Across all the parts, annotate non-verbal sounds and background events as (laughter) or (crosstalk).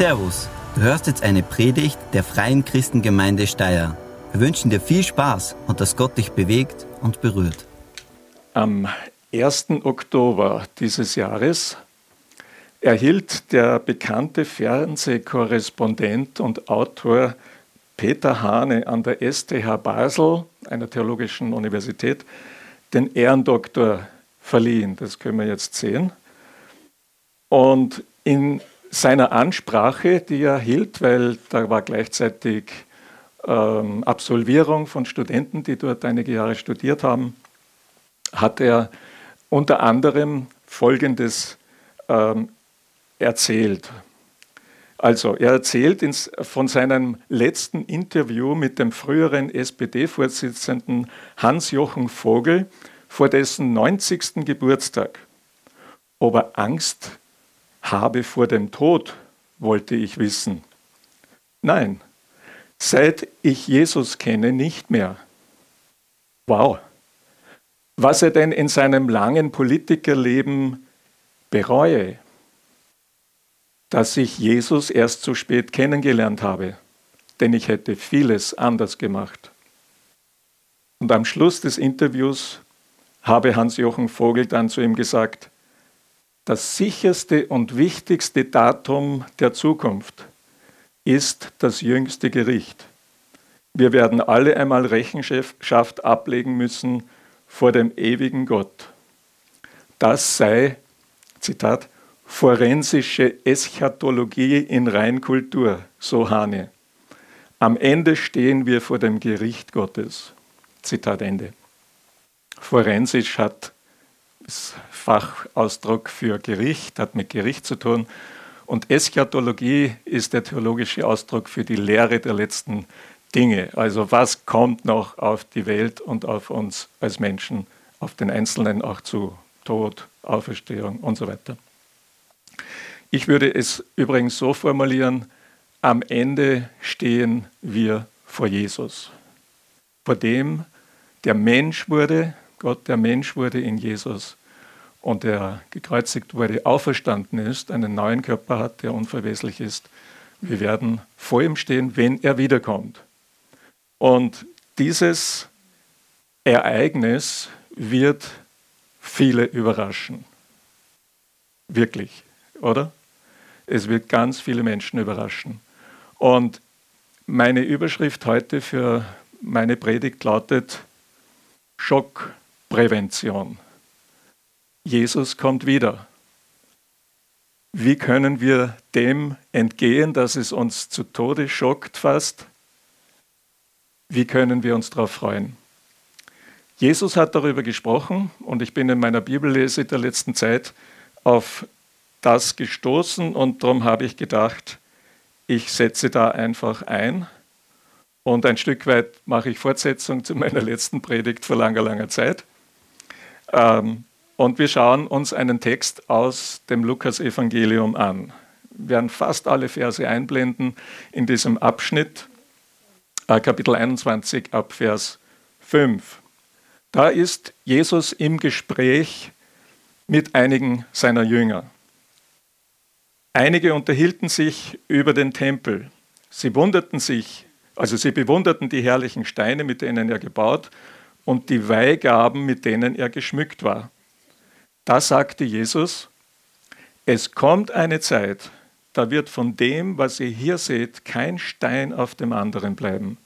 Servus, du hörst jetzt eine Predigt der Freien Christengemeinde Steyr. Wir wünschen dir viel Spaß und dass Gott dich bewegt und berührt. Am 1. Oktober dieses Jahres erhielt der bekannte Fernsehkorrespondent und Autor Peter Hane an der STH Basel, einer theologischen Universität, den Ehrendoktor verliehen. Das können wir jetzt sehen. Und in seiner Ansprache, die er hielt, weil da war gleichzeitig ähm, Absolvierung von Studenten, die dort einige Jahre studiert haben, hat er unter anderem Folgendes ähm, erzählt. Also, er erzählt ins, von seinem letzten Interview mit dem früheren SPD-Vorsitzenden Hans-Jochen Vogel vor dessen 90. Geburtstag. Ob er Angst habe vor dem Tod, wollte ich wissen. Nein, seit ich Jesus kenne, nicht mehr. Wow. Was er denn in seinem langen Politikerleben bereue, dass ich Jesus erst zu spät kennengelernt habe, denn ich hätte vieles anders gemacht. Und am Schluss des Interviews habe Hans-Jochen Vogel dann zu ihm gesagt, das sicherste und wichtigste Datum der Zukunft ist das jüngste Gericht. Wir werden alle einmal Rechenschaft ablegen müssen vor dem ewigen Gott. Das sei, Zitat, forensische Eschatologie in Reinkultur, so Hane. Am Ende stehen wir vor dem Gericht Gottes. Zitat Ende. Forensisch hat ist Fachausdruck für Gericht, hat mit Gericht zu tun. Und Eschatologie ist der theologische Ausdruck für die Lehre der letzten Dinge. Also was kommt noch auf die Welt und auf uns als Menschen, auf den Einzelnen auch zu Tod, Auferstehung und so weiter. Ich würde es übrigens so formulieren, am Ende stehen wir vor Jesus, vor dem der Mensch wurde, Gott der Mensch wurde in Jesus und der gekreuzigt wurde, auferstanden ist, einen neuen Körper hat, der unverweslich ist. Wir werden vor ihm stehen, wenn er wiederkommt. Und dieses Ereignis wird viele überraschen. Wirklich, oder? Es wird ganz viele Menschen überraschen. Und meine Überschrift heute für meine Predigt lautet Schockprävention. Jesus kommt wieder. Wie können wir dem entgehen, dass es uns zu Tode schockt fast? Wie können wir uns darauf freuen? Jesus hat darüber gesprochen und ich bin in meiner Bibellese der letzten Zeit auf das gestoßen und darum habe ich gedacht, ich setze da einfach ein und ein Stück weit mache ich Fortsetzung zu meiner letzten Predigt vor langer, langer Zeit. Ähm, und wir schauen uns einen Text aus dem Lukas-Evangelium an. Wir werden fast alle Verse einblenden in diesem Abschnitt, äh, Kapitel 21 ab Vers 5. Da ist Jesus im Gespräch mit einigen seiner Jünger. Einige unterhielten sich über den Tempel. Sie wunderten sich, also sie bewunderten die herrlichen Steine, mit denen er gebaut, und die Weihgaben, mit denen er geschmückt war. Da sagte Jesus, es kommt eine Zeit, da wird von dem, was ihr hier seht, kein Stein auf dem anderen bleiben.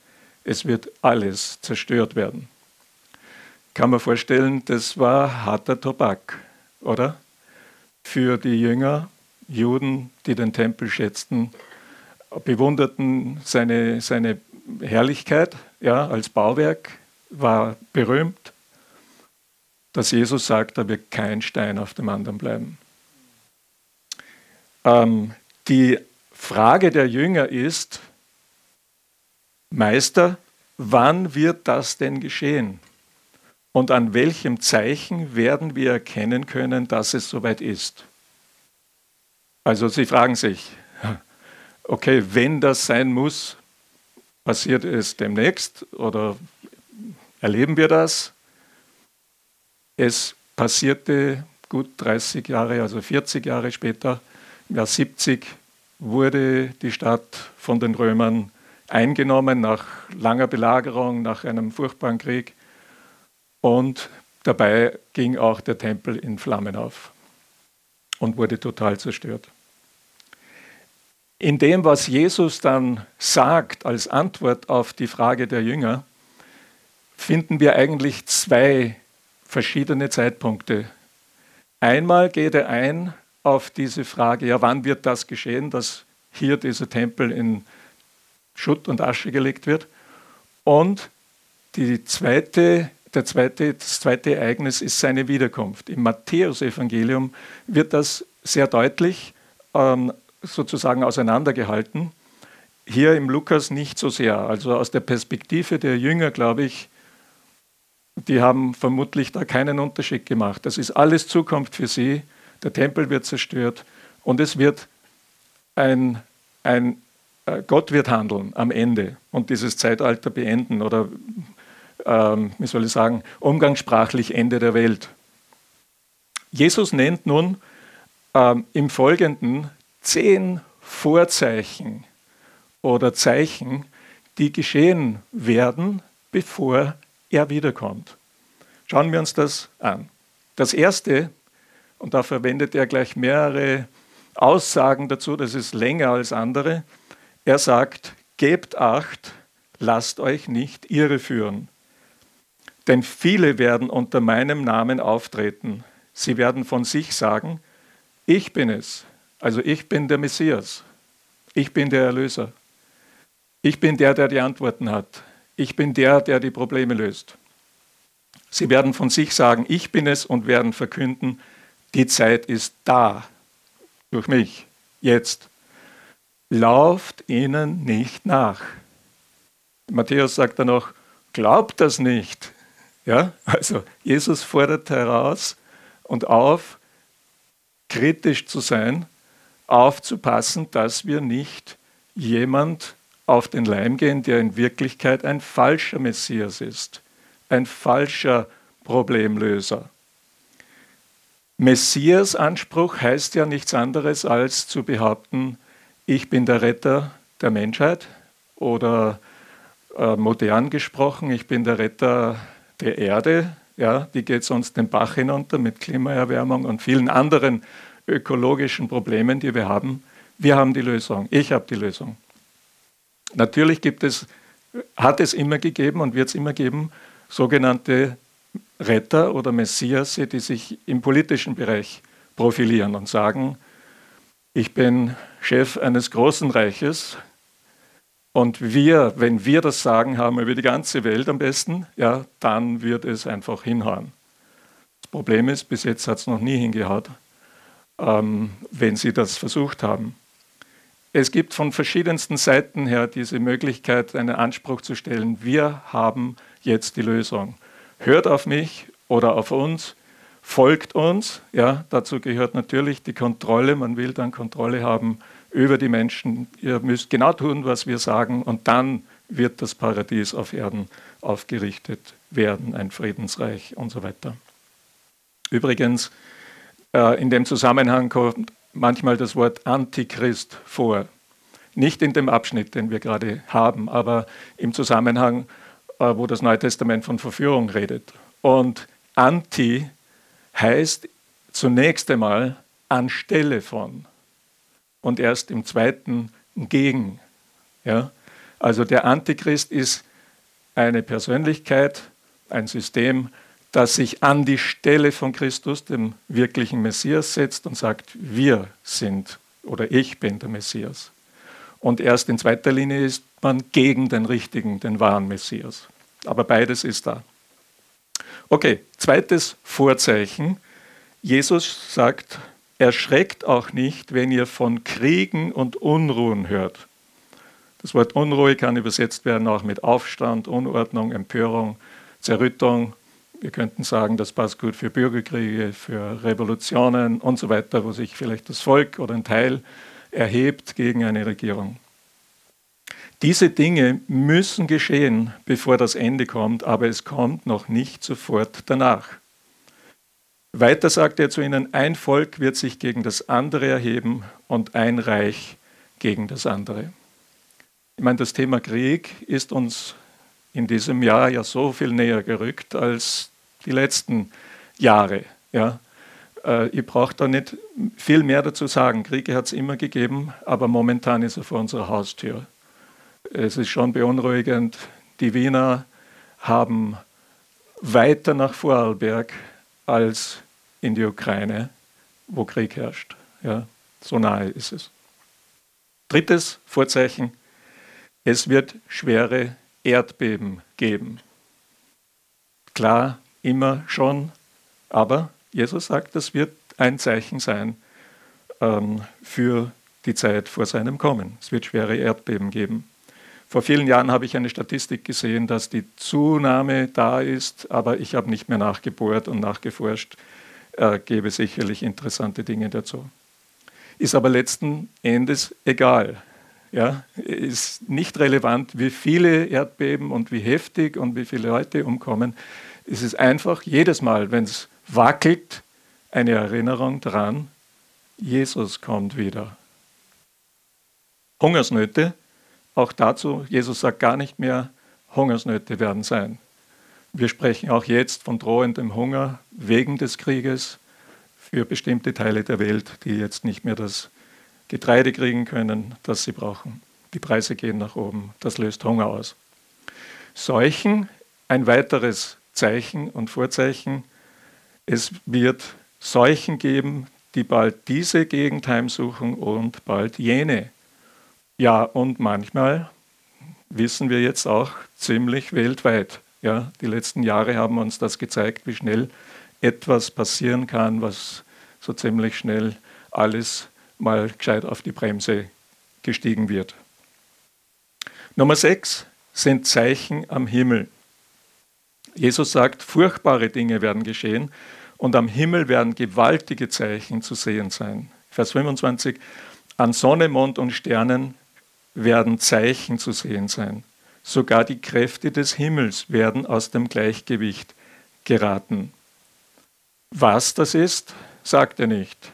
Es wird alles zerstört werden. Kann man vorstellen, das war harter Tobak, oder? Für die Jünger Juden, die den Tempel schätzten, bewunderten seine, seine Herrlichkeit ja, als Bauwerk, war berühmt, dass Jesus sagt, da wird kein Stein auf dem anderen bleiben. Ähm, die Frage der Jünger ist, Meister, wann wird das denn geschehen? Und an welchem Zeichen werden wir erkennen können, dass es soweit ist? Also Sie fragen sich, (laughs) okay, wenn das sein muss, passiert es demnächst oder erleben wir das? Es passierte gut 30 Jahre, also 40 Jahre später, im Jahr 70, wurde die Stadt von den Römern eingenommen nach langer Belagerung, nach einem furchtbaren Krieg. Und dabei ging auch der Tempel in Flammen auf und wurde total zerstört. In dem, was Jesus dann sagt als Antwort auf die Frage der Jünger, finden wir eigentlich zwei verschiedene Zeitpunkte. Einmal geht er ein auf diese Frage, ja, wann wird das geschehen, dass hier dieser Tempel in Schutt und Asche gelegt wird. Und die zweite, der zweite, das zweite Ereignis ist seine Wiederkunft. Im Matthäusevangelium wird das sehr deutlich ähm, sozusagen auseinandergehalten. Hier im Lukas nicht so sehr. Also aus der Perspektive der Jünger, glaube ich, die haben vermutlich da keinen Unterschied gemacht. Das ist alles Zukunft für sie. Der Tempel wird zerstört und es wird ein, ein äh, Gott wird handeln am Ende und dieses Zeitalter beenden oder, ähm, wie soll ich sagen, umgangssprachlich Ende der Welt. Jesus nennt nun ähm, im Folgenden zehn Vorzeichen oder Zeichen, die geschehen werden, bevor er wiederkommt. Schauen wir uns das an. Das erste, und da verwendet er gleich mehrere Aussagen dazu, das ist länger als andere, er sagt, gebt acht, lasst euch nicht irreführen. Denn viele werden unter meinem Namen auftreten. Sie werden von sich sagen, ich bin es. Also ich bin der Messias. Ich bin der Erlöser. Ich bin der, der die Antworten hat. Ich bin der, der die Probleme löst. Sie werden von sich sagen, ich bin es und werden verkünden, die Zeit ist da. Durch mich. Jetzt lauft ihnen nicht nach. Matthäus sagt dann noch, glaubt das nicht. Ja, also Jesus fordert heraus und auf, kritisch zu sein, aufzupassen, dass wir nicht jemand auf den Leim gehen, der in Wirklichkeit ein falscher Messias ist, ein falscher Problemlöser. Messias-Anspruch heißt ja nichts anderes als zu behaupten, ich bin der Retter der Menschheit oder äh, modern gesprochen, ich bin der Retter der Erde. Ja, die geht sonst den Bach hinunter mit Klimaerwärmung und vielen anderen ökologischen Problemen, die wir haben. Wir haben die Lösung. Ich habe die Lösung. Natürlich gibt es, hat es immer gegeben und wird es immer geben, sogenannte Retter oder Messias, die sich im politischen Bereich profilieren und sagen, ich bin Chef eines großen Reiches und wir, wenn wir das Sagen haben über die ganze Welt am besten, ja, dann wird es einfach hinhauen. Das Problem ist, bis jetzt hat es noch nie hingehaut, ähm, wenn sie das versucht haben. Es gibt von verschiedensten Seiten her diese Möglichkeit, einen Anspruch zu stellen, wir haben jetzt die Lösung. Hört auf mich oder auf uns folgt uns. Ja, dazu gehört natürlich die Kontrolle. Man will dann Kontrolle haben über die Menschen. Ihr müsst genau tun, was wir sagen, und dann wird das Paradies auf Erden aufgerichtet werden, ein Friedensreich und so weiter. Übrigens, äh, in dem Zusammenhang kommt manchmal das Wort Antichrist vor. Nicht in dem Abschnitt, den wir gerade haben, aber im Zusammenhang, äh, wo das Neue Testament von Verführung redet. Und Anti heißt zunächst einmal anstelle von und erst im zweiten gegen. Ja? Also der Antichrist ist eine Persönlichkeit, ein System, das sich an die Stelle von Christus, dem wirklichen Messias, setzt und sagt, wir sind oder ich bin der Messias. Und erst in zweiter Linie ist man gegen den richtigen, den wahren Messias. Aber beides ist da. Okay, zweites Vorzeichen. Jesus sagt, erschreckt auch nicht, wenn ihr von Kriegen und Unruhen hört. Das Wort Unruhe kann übersetzt werden auch mit Aufstand, Unordnung, Empörung, Zerrüttung. Wir könnten sagen, das passt gut für Bürgerkriege, für Revolutionen und so weiter, wo sich vielleicht das Volk oder ein Teil erhebt gegen eine Regierung. Diese Dinge müssen geschehen, bevor das Ende kommt, aber es kommt noch nicht sofort danach. Weiter sagt er zu ihnen, ein Volk wird sich gegen das andere erheben und ein Reich gegen das andere. Ich meine, das Thema Krieg ist uns in diesem Jahr ja so viel näher gerückt als die letzten Jahre. Ja. Äh, ich brauche da nicht viel mehr dazu sagen. Kriege hat es immer gegeben, aber momentan ist er vor unserer Haustür. Es ist schon beunruhigend. Die Wiener haben weiter nach Vorarlberg als in die Ukraine, wo Krieg herrscht. Ja, so nahe ist es. Drittes Vorzeichen, es wird schwere Erdbeben geben. Klar, immer schon, aber Jesus sagt, das wird ein Zeichen sein ähm, für die Zeit vor seinem Kommen. Es wird schwere Erdbeben geben. Vor vielen Jahren habe ich eine Statistik gesehen, dass die Zunahme da ist, aber ich habe nicht mehr nachgebohrt und nachgeforscht. Äh, gäbe sicherlich interessante Dinge dazu. Ist aber letzten Endes egal. Ja, ist nicht relevant, wie viele Erdbeben und wie heftig und wie viele Leute umkommen. Es ist einfach jedes Mal, wenn es wackelt, eine Erinnerung daran, Jesus kommt wieder. Hungersnöte, auch dazu, Jesus sagt gar nicht mehr, Hungersnöte werden sein. Wir sprechen auch jetzt von drohendem Hunger wegen des Krieges für bestimmte Teile der Welt, die jetzt nicht mehr das Getreide kriegen können, das sie brauchen. Die Preise gehen nach oben, das löst Hunger aus. Seuchen, ein weiteres Zeichen und Vorzeichen, es wird Seuchen geben, die bald diese Gegend heimsuchen und bald jene. Ja, und manchmal wissen wir jetzt auch ziemlich weltweit. Ja, die letzten Jahre haben uns das gezeigt, wie schnell etwas passieren kann, was so ziemlich schnell alles mal gescheit auf die Bremse gestiegen wird. Nummer sechs sind Zeichen am Himmel. Jesus sagt, furchtbare Dinge werden geschehen und am Himmel werden gewaltige Zeichen zu sehen sein. Vers 25, an Sonne, Mond und Sternen werden Zeichen zu sehen sein. Sogar die Kräfte des Himmels werden aus dem Gleichgewicht geraten. Was das ist, sagt er nicht.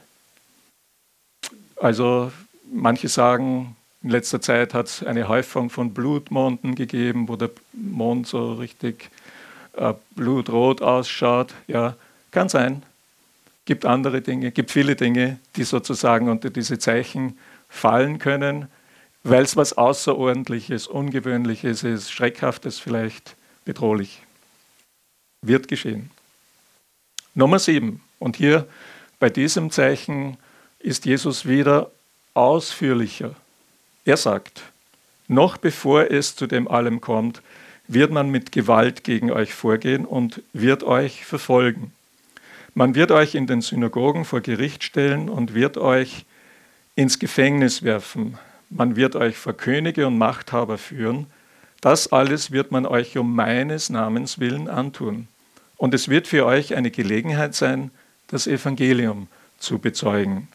Also manche sagen, in letzter Zeit hat es eine Häufung von Blutmonden gegeben, wo der Mond so richtig äh, blutrot ausschaut. Ja, kann sein. Gibt andere Dinge, gibt viele Dinge, die sozusagen unter diese Zeichen fallen können, weil es was Außerordentliches, Ungewöhnliches ist, Schreckhaftes vielleicht, bedrohlich. Wird geschehen. Nummer sieben. Und hier bei diesem Zeichen ist Jesus wieder ausführlicher. Er sagt, noch bevor es zu dem allem kommt, wird man mit Gewalt gegen euch vorgehen und wird euch verfolgen. Man wird euch in den Synagogen vor Gericht stellen und wird euch ins Gefängnis werfen. Man wird euch vor Könige und Machthaber führen. Das alles wird man euch um meines Namens willen antun. Und es wird für euch eine Gelegenheit sein, das Evangelium zu bezeugen.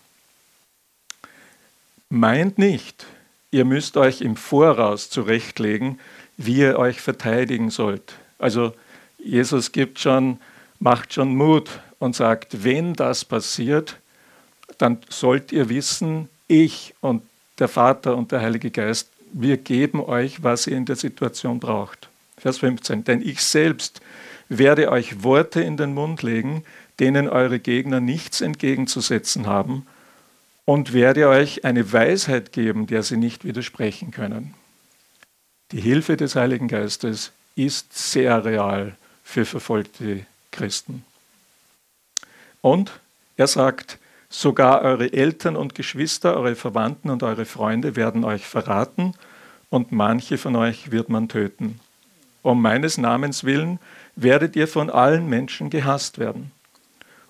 Meint nicht, ihr müsst euch im Voraus zurechtlegen, wie ihr euch verteidigen sollt. Also Jesus gibt schon, macht schon Mut und sagt, wenn das passiert, dann sollt ihr wissen, ich und der Vater und der Heilige Geist, wir geben euch, was ihr in der Situation braucht. Vers 15. Denn ich selbst werde euch Worte in den Mund legen, denen eure Gegner nichts entgegenzusetzen haben, und werde euch eine Weisheit geben, der sie nicht widersprechen können. Die Hilfe des Heiligen Geistes ist sehr real für verfolgte Christen. Und er sagt, sogar eure Eltern und Geschwister, eure Verwandten und eure Freunde werden euch verraten und manche von euch wird man töten. Um meines Namens willen werdet ihr von allen Menschen gehasst werden.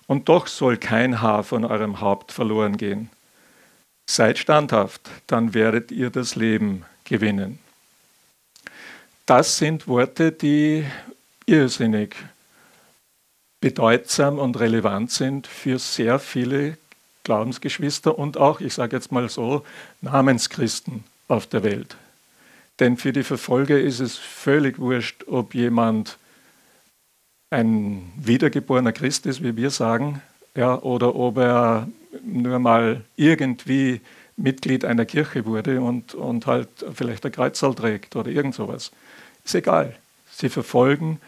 Und doch soll kein Haar von eurem Haupt verloren gehen. Seid standhaft, dann werdet ihr das Leben gewinnen. Das sind Worte, die irrsinnig bedeutsam und relevant sind für sehr viele Glaubensgeschwister und auch, ich sage jetzt mal so, Namenschristen auf der Welt. Denn für die Verfolger ist es völlig wurscht, ob jemand ein wiedergeborener Christ ist, wie wir sagen, ja, oder ob er nur mal irgendwie Mitglied einer Kirche wurde und, und halt vielleicht ein Kreuzsaal trägt oder irgend sowas. Ist egal. Sie verfolgen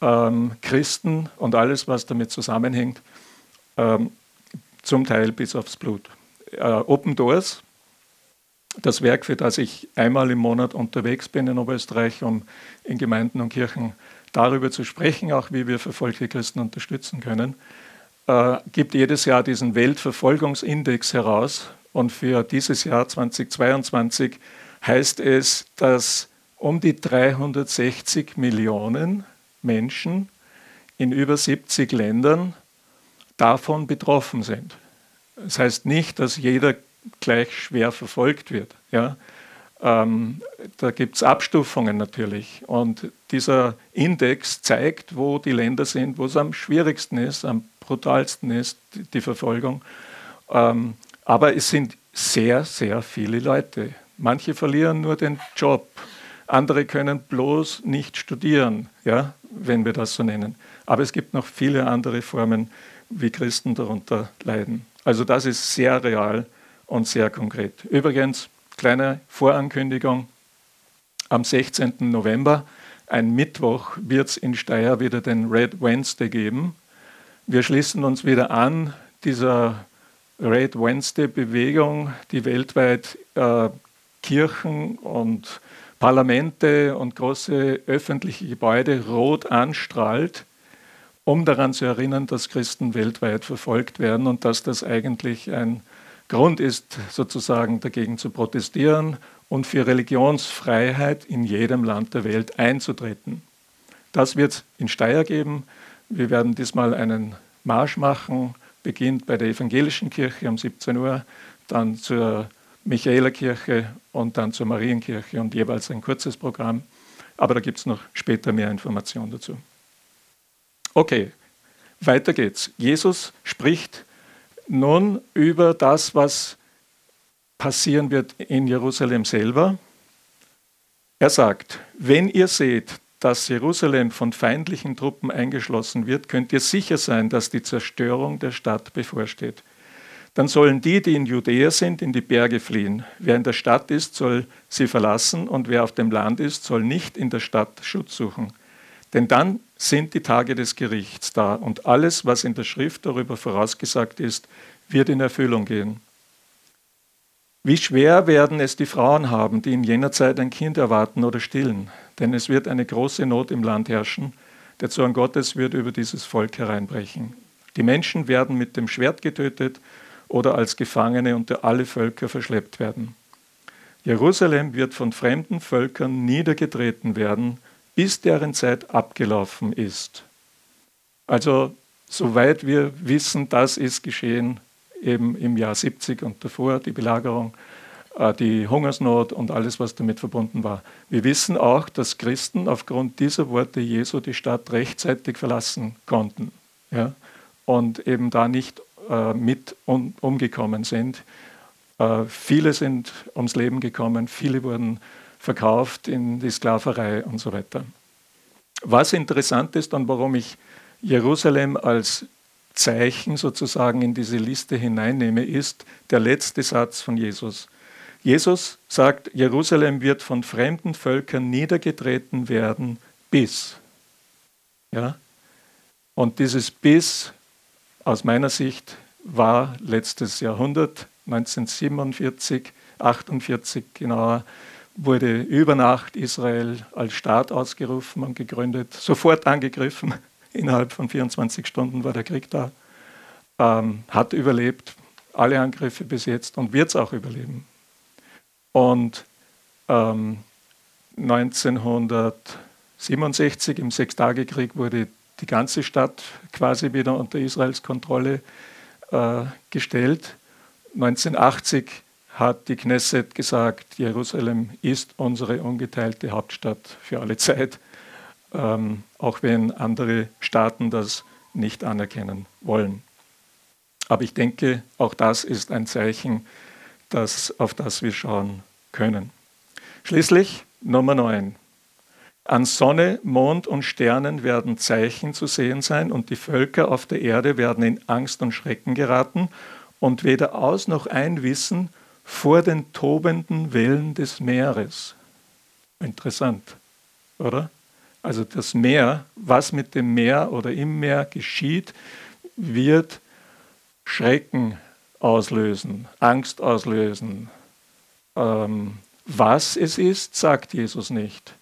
ähm, Christen und alles, was damit zusammenhängt, ähm, zum Teil bis aufs Blut. Äh, Open Doors, das Werk, für das ich einmal im Monat unterwegs bin in Oberösterreich, um in Gemeinden und Kirchen darüber zu sprechen, auch wie wir verfolgte Christen unterstützen können, äh, gibt jedes Jahr diesen Weltverfolgungsindex heraus. Und für dieses Jahr 2022 heißt es, dass um die 360 Millionen Menschen in über 70 Ländern davon betroffen sind. Das heißt nicht, dass jeder gleich schwer verfolgt wird. Ja? Ähm, da gibt es Abstufungen natürlich. Und dieser Index zeigt, wo die Länder sind, wo es am schwierigsten ist, am brutalsten ist, die Verfolgung. Ähm, aber es sind sehr, sehr viele Leute. Manche verlieren nur den Job. Andere können bloß nicht studieren, ja, wenn wir das so nennen. Aber es gibt noch viele andere Formen, wie Christen darunter leiden. Also das ist sehr real und sehr konkret. Übrigens, kleine Vorankündigung, am 16. November, ein Mittwoch, wird es in Steyr wieder den Red Wednesday geben. Wir schließen uns wieder an dieser Red Wednesday-Bewegung, die weltweit äh, Kirchen und Parlamente und große öffentliche Gebäude rot anstrahlt, um daran zu erinnern, dass Christen weltweit verfolgt werden und dass das eigentlich ein Grund ist, sozusagen dagegen zu protestieren und für Religionsfreiheit in jedem Land der Welt einzutreten. Das wird es in Steyr geben. Wir werden diesmal einen Marsch machen, beginnt bei der evangelischen Kirche um 17 Uhr, dann zur Michaelerkirche und dann zur Marienkirche und jeweils ein kurzes Programm. Aber da gibt es noch später mehr Informationen dazu. Okay, weiter geht's. Jesus spricht nun über das, was passieren wird in Jerusalem selber. Er sagt, wenn ihr seht, dass Jerusalem von feindlichen Truppen eingeschlossen wird, könnt ihr sicher sein, dass die Zerstörung der Stadt bevorsteht. Dann sollen die, die in Judäa sind, in die Berge fliehen. Wer in der Stadt ist, soll sie verlassen und wer auf dem Land ist, soll nicht in der Stadt Schutz suchen. Denn dann sind die Tage des Gerichts da und alles, was in der Schrift darüber vorausgesagt ist, wird in Erfüllung gehen. Wie schwer werden es die Frauen haben, die in jener Zeit ein Kind erwarten oder stillen? Denn es wird eine große Not im Land herrschen. Der Zorn Gottes wird über dieses Volk hereinbrechen. Die Menschen werden mit dem Schwert getötet oder als Gefangene unter alle Völker verschleppt werden. Jerusalem wird von fremden Völkern niedergetreten werden, bis deren Zeit abgelaufen ist. Also soweit wir wissen, das ist geschehen eben im Jahr 70 und davor, die Belagerung, die Hungersnot und alles, was damit verbunden war. Wir wissen auch, dass Christen aufgrund dieser Worte Jesu die Stadt rechtzeitig verlassen konnten ja, und eben da nicht äh, mit um, umgekommen sind. Äh, viele sind ums Leben gekommen, viele wurden verkauft in die Sklaverei und so weiter. Was interessant ist und warum ich Jerusalem als Zeichen sozusagen in diese Liste hineinnehme, ist der letzte Satz von Jesus. Jesus sagt, Jerusalem wird von fremden Völkern niedergetreten werden bis. Ja? Und dieses bis aus meiner Sicht war letztes Jahrhundert, 1947, 48 genauer, wurde über Nacht Israel als Staat ausgerufen und gegründet, sofort angegriffen. (laughs) Innerhalb von 24 Stunden war der Krieg da, ähm, hat überlebt, alle Angriffe bis jetzt und wird es auch überleben. Und ähm, 1967 im Sechstagekrieg wurde die ganze Stadt quasi wieder unter Israels Kontrolle äh, gestellt. 1980 hat die Knesset gesagt, Jerusalem ist unsere ungeteilte Hauptstadt für alle Zeit, ähm, auch wenn andere Staaten das nicht anerkennen wollen. Aber ich denke, auch das ist ein Zeichen, das, auf das wir schauen können. Schließlich Nummer 9. An Sonne, Mond und Sternen werden Zeichen zu sehen sein und die Völker auf der Erde werden in Angst und Schrecken geraten und weder aus noch ein wissen, vor den tobenden Wellen des Meeres. Interessant, oder? Also das Meer, was mit dem Meer oder im Meer geschieht, wird Schrecken auslösen, Angst auslösen. Ähm, was es ist, sagt Jesus nicht.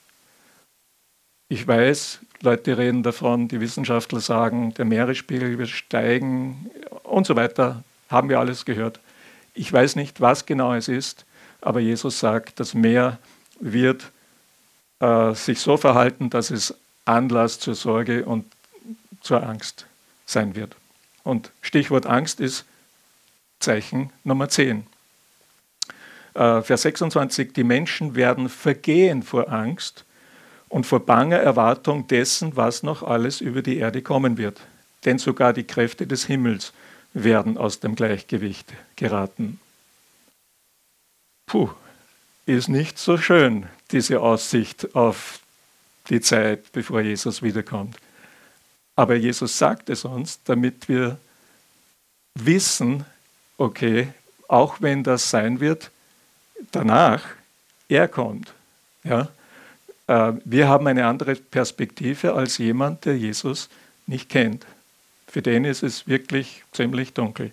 Ich weiß, Leute reden davon, die Wissenschaftler sagen, der Meeresspiegel wird steigen und so weiter. Haben wir alles gehört. Ich weiß nicht, was genau es ist, aber Jesus sagt, das Meer wird äh, sich so verhalten, dass es Anlass zur Sorge und zur Angst sein wird. Und Stichwort Angst ist Zeichen Nummer 10. Äh, Vers 26, die Menschen werden vergehen vor Angst und vor banger Erwartung dessen, was noch alles über die Erde kommen wird. Denn sogar die Kräfte des Himmels werden aus dem Gleichgewicht geraten. Puh, ist nicht so schön, diese Aussicht auf die Zeit, bevor Jesus wiederkommt. Aber Jesus sagt es uns, damit wir wissen, okay, auch wenn das sein wird, danach, er kommt. Ja? Äh, wir haben eine andere Perspektive als jemand, der Jesus nicht kennt. Für den ist es wirklich ziemlich dunkel.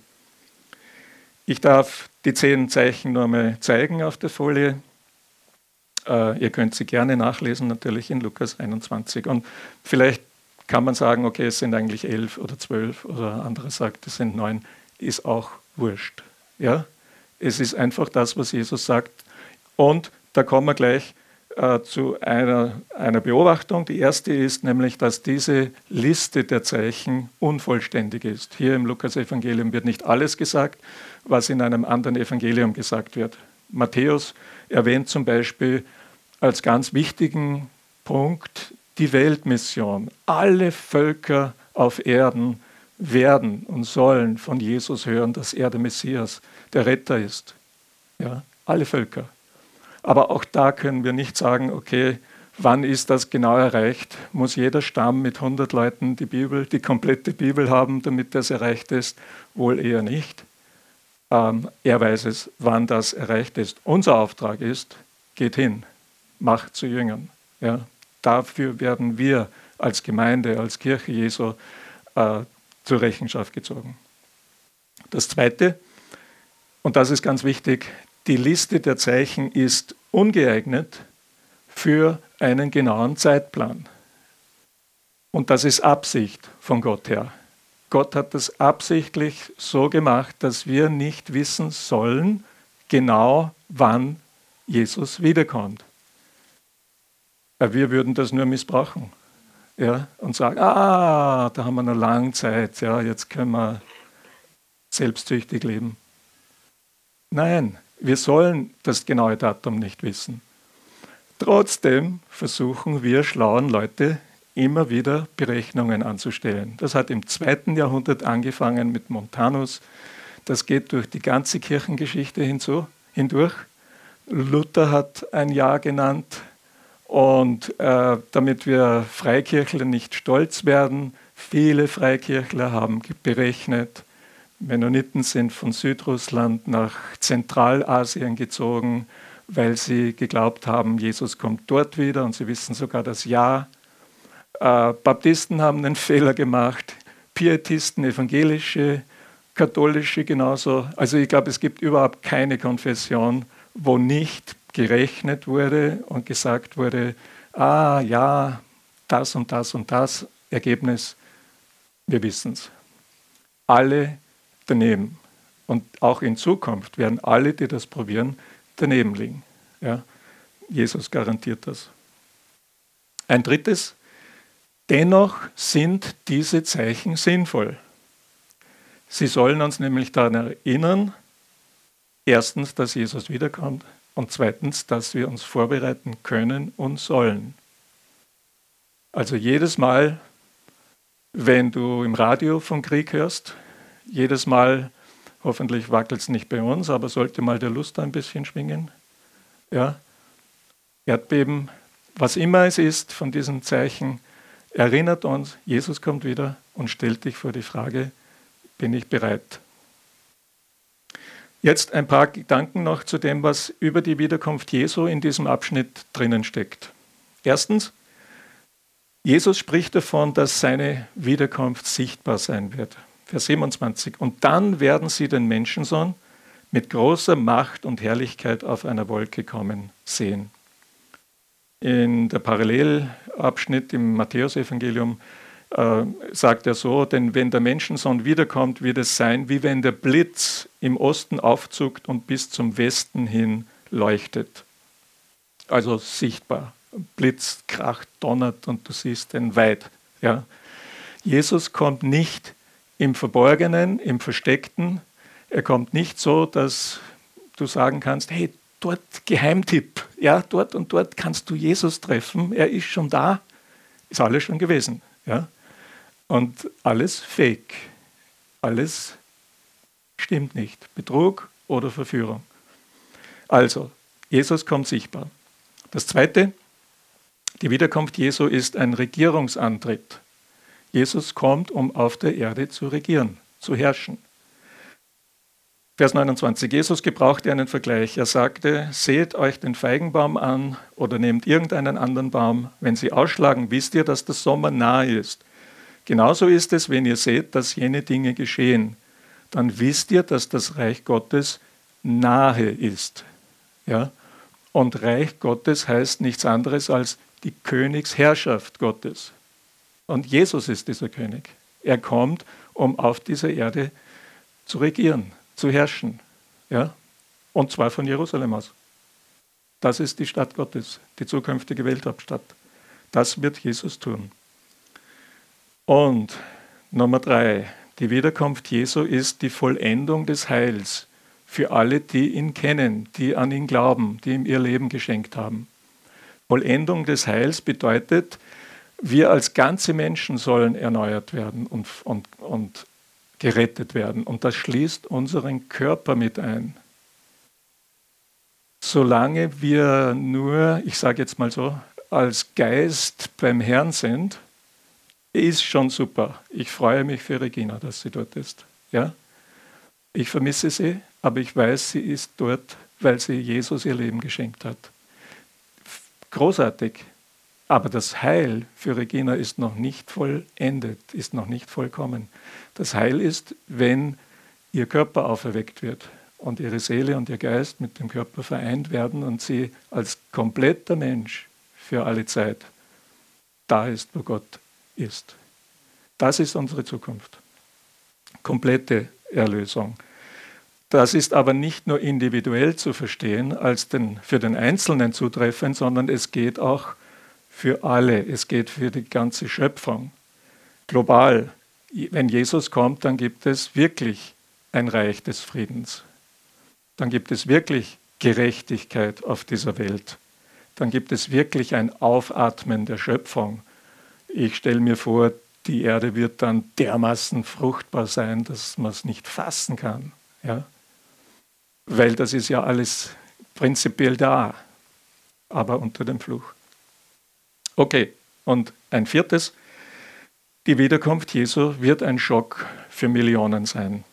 Ich darf die zehn Zeichen nur mal zeigen auf der Folie. Äh, ihr könnt sie gerne nachlesen, natürlich in Lukas 21. Und vielleicht kann man sagen, okay, es sind eigentlich elf oder zwölf oder andere sagt, es sind neun, ist auch wurscht. Ja? Es ist einfach das, was Jesus sagt. Und da kommen wir gleich äh, zu einer, einer Beobachtung. Die erste ist nämlich, dass diese Liste der Zeichen unvollständig ist. Hier im Lukas-Evangelium wird nicht alles gesagt, was in einem anderen Evangelium gesagt wird. Matthäus erwähnt zum Beispiel als ganz wichtigen Punkt die Weltmission. Alle Völker auf Erden werden und sollen von Jesus hören, dass er der Messias, der Retter ist. Ja, alle Völker. Aber auch da können wir nicht sagen, okay, wann ist das genau erreicht? Muss jeder Stamm mit 100 Leuten die Bibel, die komplette Bibel haben, damit das erreicht ist? Wohl eher nicht. Ähm, er weiß es, wann das erreicht ist. Unser Auftrag ist, geht hin, macht zu Jüngern. Ja? Dafür werden wir als Gemeinde, als Kirche Jesu äh, zur Rechenschaft gezogen. Das Zweite, und das ist ganz wichtig, die Liste der Zeichen ist ungeeignet für einen genauen Zeitplan. Und das ist Absicht von Gott her. Gott hat das absichtlich so gemacht, dass wir nicht wissen sollen, genau wann Jesus wiederkommt. Wir würden das nur missbrauchen ja, und sagen, ah, da haben wir eine lange Zeit, ja, jetzt können wir selbstsüchtig leben. Nein, wir sollen das genaue Datum nicht wissen. Trotzdem versuchen wir schlauen Leute immer wieder Berechnungen anzustellen. Das hat im zweiten Jahrhundert angefangen mit Montanus. Das geht durch die ganze Kirchengeschichte hinzu, hindurch. Luther hat ein Jahr genannt. Und äh, damit wir Freikirchler nicht stolz werden, viele Freikirchler haben berechnet, Mennoniten sind von Südrussland nach Zentralasien gezogen, weil sie geglaubt haben, Jesus kommt dort wieder und sie wissen sogar das Jahr. Äh, Baptisten haben einen (laughs) Fehler gemacht, Pietisten, evangelische, katholische genauso. Also ich glaube, es gibt überhaupt keine Konfession, wo nicht gerechnet wurde und gesagt wurde, ah ja, das und das und das, Ergebnis, wir wissen es. Alle daneben. Und auch in Zukunft werden alle, die das probieren, daneben liegen. Ja? Jesus garantiert das. Ein drittes, dennoch sind diese Zeichen sinnvoll. Sie sollen uns nämlich daran erinnern, erstens, dass Jesus wiederkommt und zweitens, dass wir uns vorbereiten können und sollen. Also jedes Mal, wenn du im Radio vom Krieg hörst, jedes Mal, hoffentlich wackelt es nicht bei uns, aber sollte mal der Lust ein bisschen schwingen. Ja? Erdbeben, was immer es ist von diesen Zeichen, erinnert uns, Jesus kommt wieder und stellt dich vor die Frage, bin ich bereit? Jetzt ein paar Gedanken noch zu dem, was über die Wiederkunft Jesu in diesem Abschnitt drinnen steckt. Erstens, Jesus spricht davon, dass seine Wiederkunft sichtbar sein wird. Vers 27. Und dann werden sie den Menschensohn mit großer Macht und Herrlichkeit auf einer Wolke kommen sehen. In der Parallelabschnitt im Matthäusevangelium äh, sagt er so, denn wenn der Menschensohn wiederkommt, wird es sein, wie wenn der Blitz im Osten aufzuckt und bis zum Westen hin leuchtet. Also sichtbar. Blitz kracht, donnert und du siehst den weit. Ja. Jesus kommt nicht im Verborgenen, im Versteckten, er kommt nicht so, dass du sagen kannst, hey, dort Geheimtipp, ja, dort und dort kannst du Jesus treffen, er ist schon da, ist alles schon gewesen, ja. Und alles fake, alles stimmt nicht, Betrug oder Verführung. Also, Jesus kommt sichtbar. Das zweite, die Wiederkunft Jesu ist ein Regierungsantritt. Jesus kommt, um auf der Erde zu regieren, zu herrschen. Vers 29. Jesus gebrauchte einen Vergleich. Er sagte, seht euch den Feigenbaum an oder nehmt irgendeinen anderen Baum. Wenn sie ausschlagen, wisst ihr, dass der Sommer nahe ist. Genauso ist es, wenn ihr seht, dass jene Dinge geschehen. Dann wisst ihr, dass das Reich Gottes nahe ist. Ja? Und Reich Gottes heißt nichts anderes als die Königsherrschaft Gottes. Und Jesus ist dieser König. Er kommt, um auf dieser Erde zu regieren zu herrschen. Ja? Und zwar von Jerusalem aus. Das ist die Stadt Gottes, die zukünftige Welthauptstadt. Das wird Jesus tun. Und Nummer drei, die Wiederkunft Jesu ist die Vollendung des Heils für alle, die ihn kennen, die an ihn glauben, die ihm ihr Leben geschenkt haben. Vollendung des Heils bedeutet, wir als ganze Menschen sollen erneuert werden und, und, und gerettet werden. Und das schließt unseren Körper mit ein. Solange wir nur, ich sage jetzt mal so, als Geist beim Herrn sind, ist schon super. Ich freue mich für Regina, dass sie dort ist. Ja? Ich vermisse sie, aber ich weiß, sie ist dort, weil sie Jesus ihr Leben geschenkt hat. Großartig. Aber das Heil für Regina ist noch nicht vollendet, ist noch nicht vollkommen. Das Heil ist, wenn ihr Körper auferweckt wird und ihre Seele und ihr Geist mit dem Körper vereint werden und sie als kompletter Mensch für alle Zeit da ist, wo Gott ist. Das ist unsere Zukunft. Komplette Erlösung. Das ist aber nicht nur individuell zu verstehen, als den, für den Einzelnen zutreffend, sondern es geht auch für alle, es geht für die ganze Schöpfung. Global, wenn Jesus kommt, dann gibt es wirklich ein Reich des Friedens. Dann gibt es wirklich Gerechtigkeit auf dieser Welt. Dann gibt es wirklich ein Aufatmen der Schöpfung. Ich stelle mir vor, die Erde wird dann dermaßen fruchtbar sein, dass man es nicht fassen kann. Ja? Weil das ist ja alles prinzipiell da, aber unter dem Fluch. Okay, und ein viertes, die Wiederkunft Jesu wird ein Schock für Millionen sein.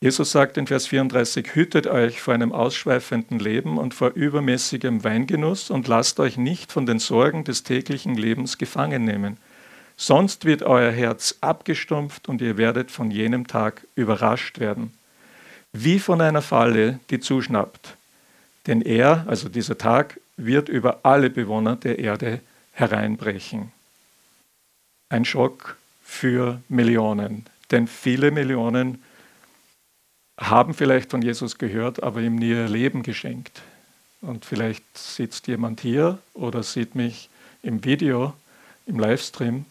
Jesus sagt in Vers 34, hütet euch vor einem ausschweifenden Leben und vor übermäßigem Weingenuss und lasst euch nicht von den Sorgen des täglichen Lebens gefangen nehmen. Sonst wird euer Herz abgestumpft und ihr werdet von jenem Tag überrascht werden. Wie von einer Falle, die zuschnappt. Denn er, also dieser Tag, wird über alle Bewohner der Erde hereinbrechen. Ein Schock für Millionen, denn viele Millionen haben vielleicht von Jesus gehört, aber ihm nie ihr Leben geschenkt. Und vielleicht sitzt jemand hier oder sieht mich im Video, im Livestream.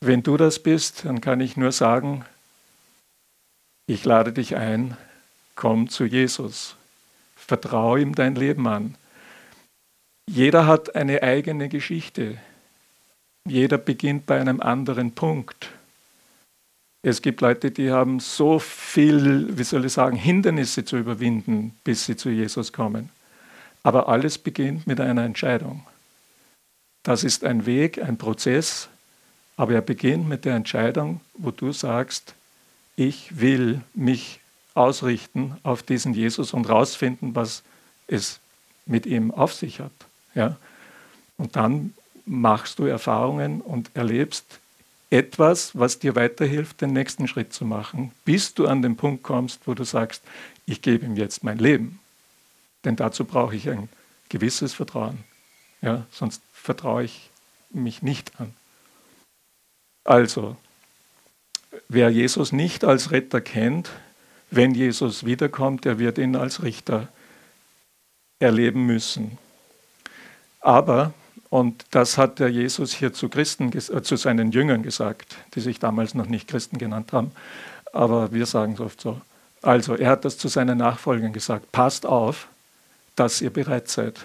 Wenn du das bist, dann kann ich nur sagen, ich lade dich ein, komm zu Jesus. Vertraue ihm dein Leben an. Jeder hat eine eigene Geschichte. Jeder beginnt bei einem anderen Punkt. Es gibt Leute, die haben so viel, wie soll ich sagen, Hindernisse zu überwinden, bis sie zu Jesus kommen. Aber alles beginnt mit einer Entscheidung. Das ist ein Weg, ein Prozess, aber er beginnt mit der Entscheidung, wo du sagst, ich will mich ausrichten auf diesen Jesus und rausfinden, was es mit ihm auf sich hat. Ja? Und dann machst du Erfahrungen und erlebst etwas, was dir weiterhilft, den nächsten Schritt zu machen, bis du an den Punkt kommst, wo du sagst, ich gebe ihm jetzt mein Leben. Denn dazu brauche ich ein gewisses Vertrauen. Ja, sonst vertraue ich mich nicht an. Also, wer Jesus nicht als Retter kennt, wenn Jesus wiederkommt, der wird ihn als Richter erleben müssen. Aber, und das hat der Jesus hier zu Christen, äh, zu seinen Jüngern gesagt, die sich damals noch nicht Christen genannt haben, aber wir sagen es oft so. Also, er hat das zu seinen Nachfolgern gesagt: Passt auf, dass ihr bereit seid.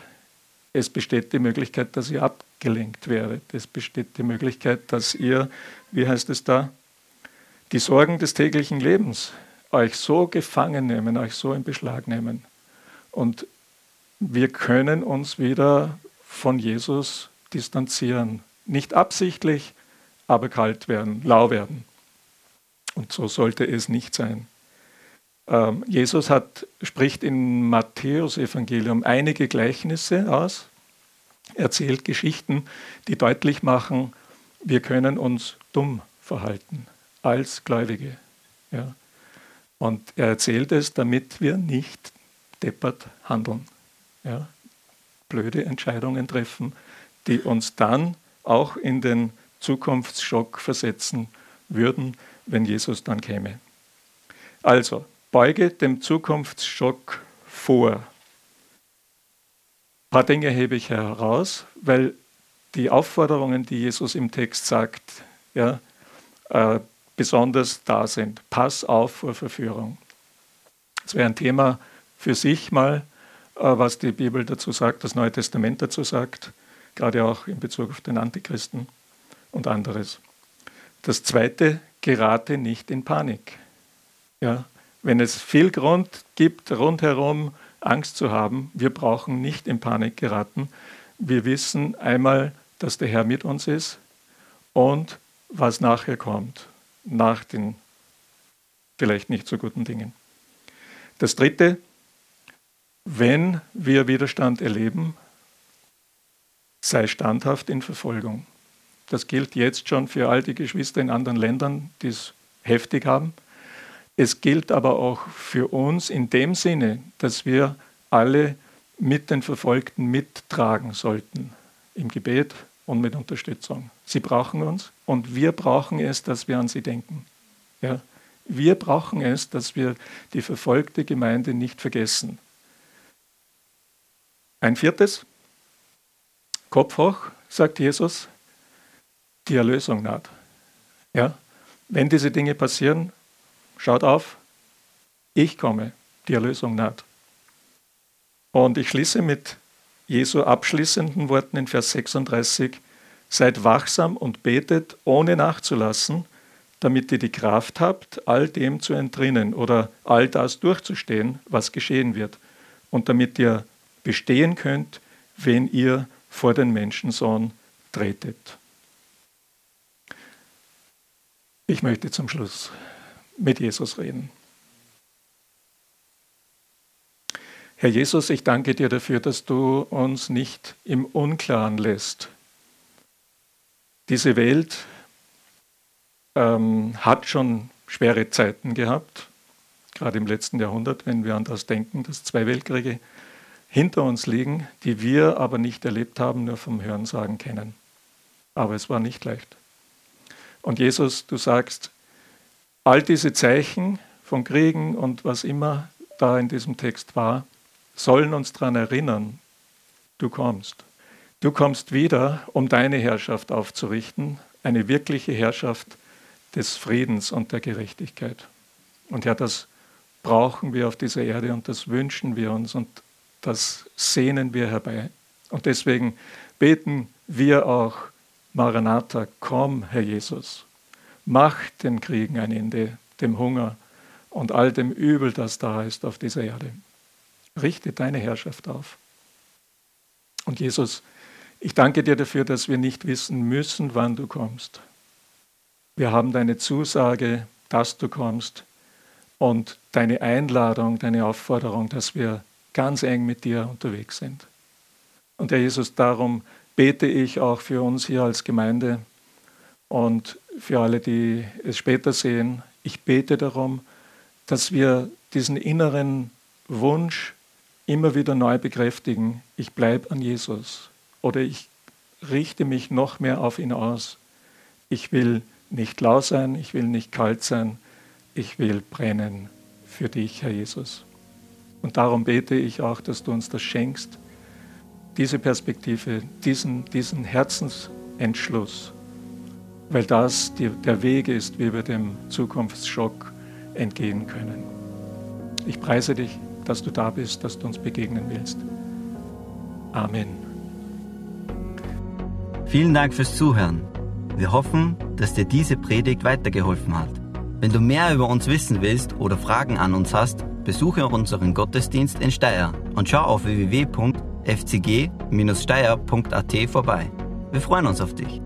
Es besteht die Möglichkeit, dass ihr abgelenkt werdet. Es besteht die Möglichkeit, dass ihr, wie heißt es da, die Sorgen des täglichen Lebens euch so gefangen nehmen, euch so in Beschlag nehmen. Und wir können uns wieder von Jesus distanzieren. Nicht absichtlich, aber kalt werden, lau werden. Und so sollte es nicht sein. Ähm, Jesus hat, spricht im Matthäusevangelium einige Gleichnisse aus, erzählt Geschichten, die deutlich machen, wir können uns dumm verhalten als Gläubige. Ja. Und er erzählt es, damit wir nicht deppert handeln. Ja. Blöde Entscheidungen treffen, die uns dann auch in den Zukunftsschock versetzen würden, wenn Jesus dann käme. Also, beuge dem Zukunftsschock vor. Ein paar Dinge hebe ich heraus, weil die Aufforderungen, die Jesus im Text sagt, ja, äh, besonders da sind. Pass auf vor Verführung. Das wäre ein Thema für sich mal, was die Bibel dazu sagt, das Neue Testament dazu sagt, gerade auch in Bezug auf den Antichristen und anderes. Das Zweite, gerate nicht in Panik. Ja, wenn es viel Grund gibt, rundherum Angst zu haben, wir brauchen nicht in Panik geraten. Wir wissen einmal, dass der Herr mit uns ist und was nachher kommt, nach den vielleicht nicht so guten Dingen. Das Dritte, wenn wir Widerstand erleben, sei standhaft in Verfolgung. Das gilt jetzt schon für all die Geschwister in anderen Ländern, die es heftig haben. Es gilt aber auch für uns in dem Sinne, dass wir alle mit den Verfolgten mittragen sollten, im Gebet und mit Unterstützung. Sie brauchen uns und wir brauchen es, dass wir an sie denken. Ja? Wir brauchen es, dass wir die verfolgte Gemeinde nicht vergessen. Ein viertes, Kopf hoch, sagt Jesus, die Erlösung naht. Ja? Wenn diese Dinge passieren, Schaut auf, ich komme, die Erlösung naht. Und ich schließe mit Jesu abschließenden Worten in Vers 36, Seid wachsam und betet, ohne nachzulassen, damit ihr die Kraft habt, all dem zu entrinnen oder all das durchzustehen, was geschehen wird, und damit ihr bestehen könnt, wenn ihr vor den Menschensohn tretet. Ich möchte zum Schluss mit Jesus reden. Herr Jesus, ich danke dir dafür, dass du uns nicht im Unklaren lässt. Diese Welt ähm, hat schon schwere Zeiten gehabt, gerade im letzten Jahrhundert, wenn wir an das denken, dass zwei Weltkriege hinter uns liegen, die wir aber nicht erlebt haben, nur vom Hörensagen kennen. Aber es war nicht leicht. Und Jesus, du sagst, All diese Zeichen von Kriegen und was immer da in diesem Text war, sollen uns daran erinnern, du kommst. Du kommst wieder, um deine Herrschaft aufzurichten, eine wirkliche Herrschaft des Friedens und der Gerechtigkeit. Und Herr, das brauchen wir auf dieser Erde und das wünschen wir uns und das sehnen wir herbei. Und deswegen beten wir auch, Maranatha, komm, Herr Jesus. Mach den Kriegen ein Ende, dem Hunger und all dem Übel, das da ist auf dieser Erde. Richte deine Herrschaft auf. Und Jesus, ich danke dir dafür, dass wir nicht wissen müssen, wann du kommst. Wir haben deine Zusage, dass du kommst und deine Einladung, deine Aufforderung, dass wir ganz eng mit dir unterwegs sind. Und Herr Jesus, darum bete ich auch für uns hier als Gemeinde und für alle, die es später sehen. Ich bete darum, dass wir diesen inneren Wunsch immer wieder neu bekräftigen. Ich bleibe an Jesus oder ich richte mich noch mehr auf ihn aus. Ich will nicht lau sein, ich will nicht kalt sein, ich will brennen für dich, Herr Jesus. Und darum bete ich auch, dass du uns das schenkst, diese Perspektive, diesen, diesen Herzensentschluss, weil das die, der Weg ist, wie wir dem Zukunftsschock entgehen können. Ich preise dich, dass du da bist, dass du uns begegnen willst. Amen. Vielen Dank fürs Zuhören. Wir hoffen, dass dir diese Predigt weitergeholfen hat. Wenn du mehr über uns wissen willst oder Fragen an uns hast, besuche unseren Gottesdienst in Steyr und schau auf www.fcg-steyr.at vorbei. Wir freuen uns auf dich.